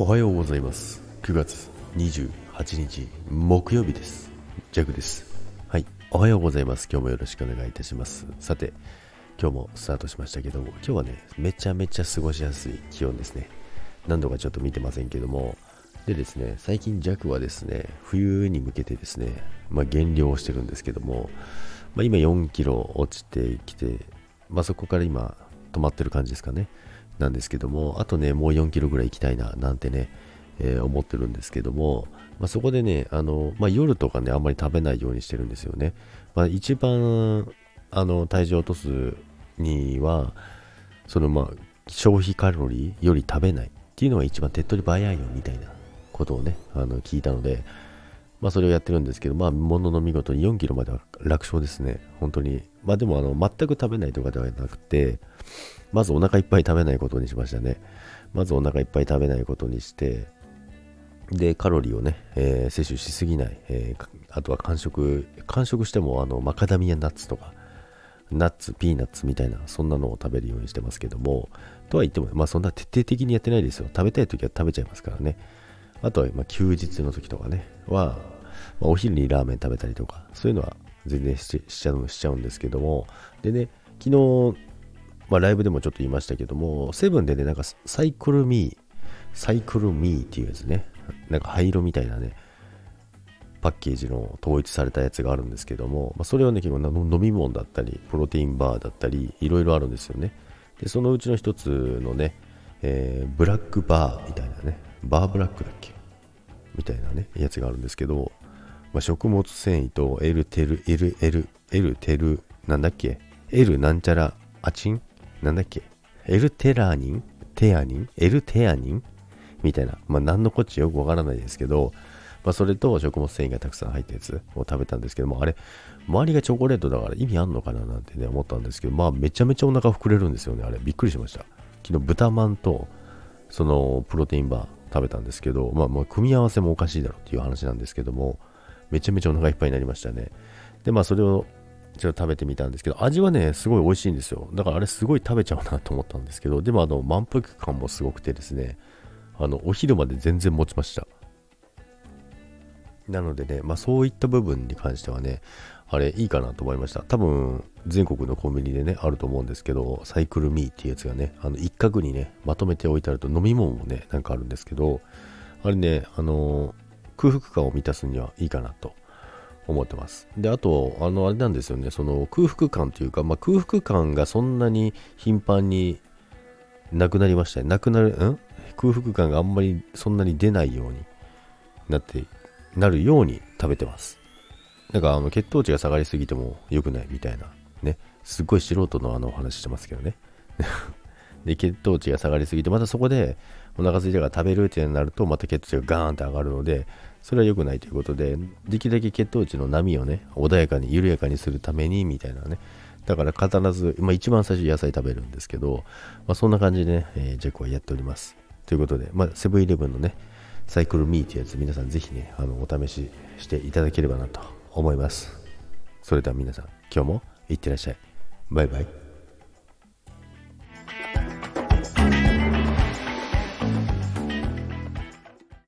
おはようございます。9月28日木曜日です。ジャグです。はい。おはようございます。今日もよろしくお願いいたします。さて今日もスタートしましたけども今日はねめちゃめちゃ過ごしやすい気温ですね。何度かちょっと見てませんけども。でですね最近弱はですね冬に向けてですねまあ、減量をしてるんですけども、まあ、今4キロ落ちてきてまあ、そこから今止まってる感じですかね。なんですけども、あとね、もう4キロぐらい行きたいな、なんてね、えー、思ってるんですけども、まあ、そこでね、あの、まあ、夜とかね、あんまり食べないようにしてるんですよね。まあ、一番、あの、体重を落とすには、その、まあ、消費カロリーより食べないっていうのが一番手っ取り早いよみたいなことをね、あの、聞いたので、まあ、それをやってるんですけど、まあ、ものの見事に4キロまでは楽勝ですね。本当に。まあ、でも、あの、全く食べないとかではなくて、まずお腹いっぱい食べないことにしましたね。まずお腹いっぱい食べないことにして、で、カロリーをね、えー、摂取しすぎない、えー、あとは間食、間食してもあのマカダミアナッツとか、ナッツ、ピーナッツみたいな、そんなのを食べるようにしてますけども、とは言っても、まあそんな徹底的にやってないですよ。食べたい時は食べちゃいますからね。あとは、まあ、休日の時とかね、は、まあ、お昼にラーメン食べたりとか、そういうのは全然しちゃうしちゃうんですけども、でね、昨日、まあ、ライブでもちょっと言いましたけども、セブンでね、なんかサイクルミー、サイクルミーっていうやつね、なんか灰色みたいなね、パッケージの統一されたやつがあるんですけども、まあ、それはね、結構飲み物だったり、プロテインバーだったり、いろいろあるんですよね。で、そのうちの一つのね、えー、ブラックバーみたいな、バーブラックだっけ？みたいなね、やつがあるんですけど、まあ、食物繊維と L テル、L、L、L テル、なんだっけ ?L なんちゃらアチンなんだっけ？エルテラーニン？テアニン？エルテアニン？みたいな。まあ、何のこっちよくわからないですけど、まあ、それと食物繊維がたくさん入ったやつを食べたんですけども、あれ、周りがチョコレートだから意味あんのかななんてね、思ったんですけど、まあ、めちゃめちゃお腹膨れるんですよね、あれ。びっくりしました。昨日、豚まんと、その、プロテインバー食べたんですけど、まあ、もう組み合わせもおかしいだろうっていう話なんですけども、めちゃめちゃお腹いっぱいになりましたね。で、まあ、それをちょっと食べてみたんですけど、味はね、すごい美味しいんですよ。だからあれすごい食べちゃうなと思ったんですけど、でもあの、満腹感もすごくてですね、あの、お昼まで全然持ちました。なのでね、まあそういった部分に関してはね、あれいいかなと思いました。多分、全国のコンビニでね、あると思うんですけど、サイクルミーっていうやつがね、あの、一角にね、まとめて置いてあると飲み物もね、なんかあるんですけど、あれね、あの、空腹感を満たすにはいいかなと思ってます。で、あと、あの、あれなんですよね、その空腹感というか、まあ、空腹感がそんなに頻繁になくなりましたね。なくなる、ん？空腹感があんまりそんなに出ないようになって、なるように食べてます。なんか、あの、血糖値が下がりすぎても良くないみたいな、ね。すっごい素人のあのお話してますけどね。で、血糖値が下がりすぎて、またそこでお腹空いたから食べるってなると、また血糖値がガーンって上がるので、それは良くないということで、できるだけ血糖値の波をね、穏やかに、緩やかにするために、みたいなね。だから必ず、まあ一番最初野菜食べるんですけど、まあそんな感じでね、えー、ジェクはやっております。ということで、まあセブンイレブンのね、サイクルミーってやつ皆さんぜひね、あの、お試ししていただければなと思います。それでは皆さん、今日もいってらっしゃい。バイバイ。